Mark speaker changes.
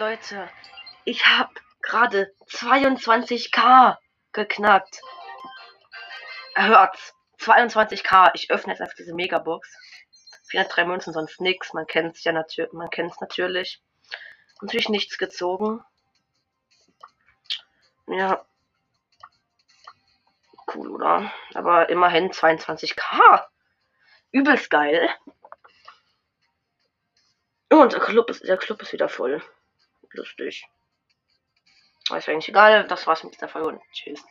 Speaker 1: Leute, ich habe gerade 22k geknackt. Hört's. 22k. Ich öffne jetzt einfach diese Megabox. 403 Münzen, sonst nichts. Man kennt es ja natürlich. Man kennt es natürlich. Natürlich nichts gezogen. Ja. Cool, oder? Aber immerhin 22k. Übelst geil. Und der Club ist, der Club ist wieder voll. Lustig. Aber ist eigentlich egal. Das war's mit dieser Folge tschüss.